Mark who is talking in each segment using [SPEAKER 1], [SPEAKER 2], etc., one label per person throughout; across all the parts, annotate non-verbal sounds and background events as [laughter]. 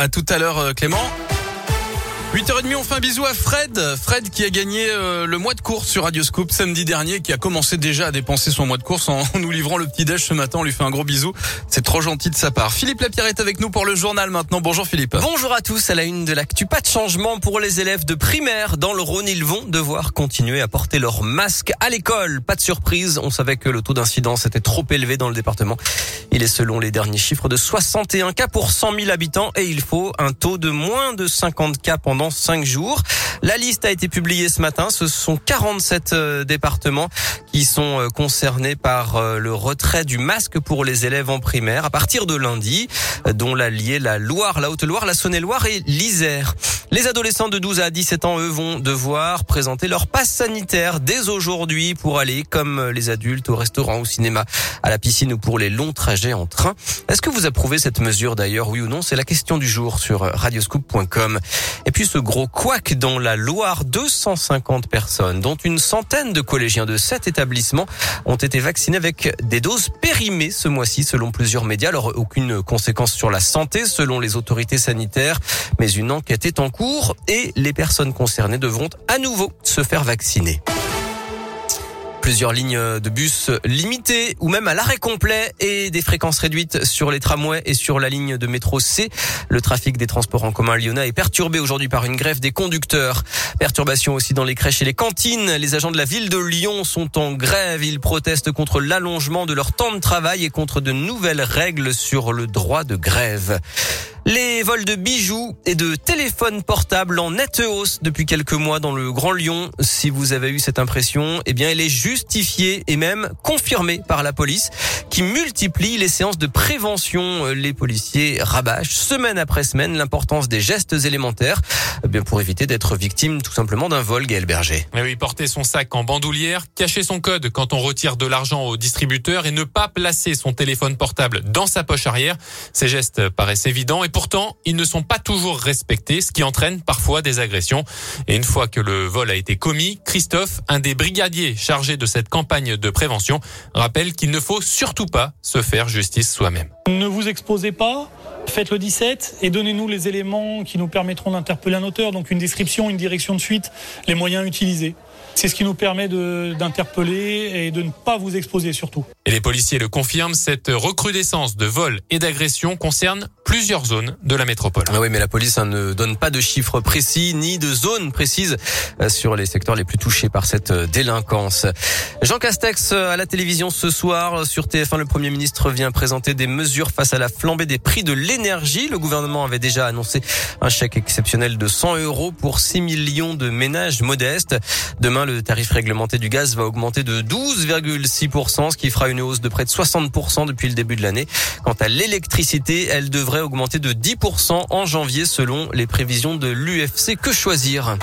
[SPEAKER 1] À tout à l'heure, euh, Clément. 8h30, on fait un bisou à Fred. Fred qui a gagné euh, le mois de course sur Radio Scoop samedi dernier, qui a commencé déjà à dépenser son mois de course [laughs] en nous livrant le petit déj ce matin. On lui fait un gros bisou. C'est trop gentil de sa part. Philippe Lapierre est avec nous pour le journal maintenant. Bonjour Philippe.
[SPEAKER 2] Bonjour à tous. À la une de l'actu, pas de changement pour les élèves de primaire dans le Rhône. Ils vont devoir continuer à porter leur masque à l'école. Pas de surprise. On savait que le taux d'incidence était trop élevé dans le département. Il est selon les derniers chiffres de 61 cas pour 100 000 habitants et il faut un taux de moins de 50 cas pendant cinq jours. La liste a été publiée ce matin. Ce sont 47 euh, départements qui sont euh, concernés par euh, le retrait du masque pour les élèves en primaire à partir de lundi, dont l'Allier, la Loire, la Haute-Loire, la Saône-et-Loire et l'Isère. Les adolescents de 12 à 17 ans, eux, vont devoir présenter leur passe sanitaire dès aujourd'hui pour aller, comme les adultes, au restaurant, au cinéma, à la piscine ou pour les longs trajets en train. Est-ce que vous approuvez cette mesure d'ailleurs, oui ou non? C'est la question du jour sur radioscoop.com. Et puis ce gros couac dans la Loire, 250 personnes, dont une centaine de collégiens de sept établissements ont été vaccinés avec des doses périmées ce mois-ci selon plusieurs médias. Alors aucune conséquence sur la santé selon les autorités sanitaires, mais une enquête est en cours et les personnes concernées devront à nouveau se faire vacciner plusieurs lignes de bus limitées ou même à l'arrêt complet et des fréquences réduites sur les tramways et sur la ligne de métro C. Le trafic des transports en commun lyonnais est perturbé aujourd'hui par une grève des conducteurs. Perturbation aussi dans les crèches et les cantines. Les agents de la ville de Lyon sont en grève. Ils protestent contre l'allongement de leur temps de travail et contre de nouvelles règles sur le droit de grève. Les vols de bijoux et de téléphones portables en nette hausse depuis quelques mois dans le Grand Lyon. Si vous avez eu cette impression, eh bien, elle est justifiée et même confirmée par la police qui multiplie les séances de prévention. Les policiers rabâchent semaine après semaine l'importance des gestes élémentaires eh bien pour éviter d'être victime tout simplement d'un vol, Gaël Berger.
[SPEAKER 3] Mais oui, porter son sac en bandoulière, cacher son code quand on retire de l'argent au distributeur et ne pas placer son téléphone portable dans sa poche arrière. Ces gestes paraissent évidents et pourtant, ils ne sont pas toujours respectés, ce qui entraîne parfois des agressions. Et une fois que le vol a été commis, Christophe, un des brigadiers chargés de cette campagne de prévention, rappelle qu'il ne faut surtout pas se faire justice soi-même.
[SPEAKER 4] Ne vous exposez pas, faites le 17 et donnez-nous les éléments qui nous permettront d'interpeller un auteur, donc une description, une direction de fuite, les moyens utilisés. C'est ce qui nous permet d'interpeller et de ne pas vous exposer surtout.
[SPEAKER 3] Et les policiers le confirment, cette recrudescence de vols et d'agressions concerne plusieurs zones de la métropole.
[SPEAKER 2] Ah oui, mais la police hein, ne donne pas de chiffres précis ni de zones précises euh, sur les secteurs les plus touchés par cette euh, délinquance. Jean Castex euh, à la télévision ce soir sur TF1, le Premier ministre vient présenter des mesures face à la flambée des prix de l'énergie. Le gouvernement avait déjà annoncé un chèque exceptionnel de 100 euros pour 6 millions de ménages modestes. Demain, le tarif réglementé du gaz va augmenter de 12,6%, ce qui fera une hausse de près de 60% depuis le début de l'année. Quant à l'électricité, elle devrait augmenter de 10% en janvier selon les prévisions de l'UFC. Que choisir?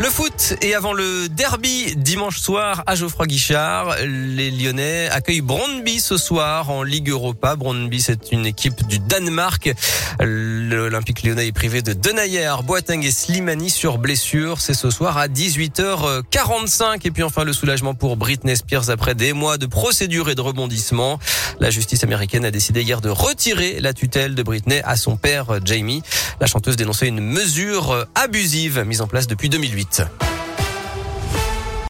[SPEAKER 2] Le foot et avant le derby dimanche soir à Geoffroy Guichard, les Lyonnais accueillent Brondby ce soir en Ligue Europa. Brondby c'est une équipe du Danemark. L'Olympique lyonnais est privé de Denayer, Boateng et Slimani sur blessure. C'est ce soir à 18h45 et puis enfin le soulagement pour Britney Spears après des mois de procédure et de rebondissement. La justice américaine a décidé hier de retirer la tutelle de Britney à son père Jamie. La chanteuse dénonçait une mesure abusive mise en place depuis 2008.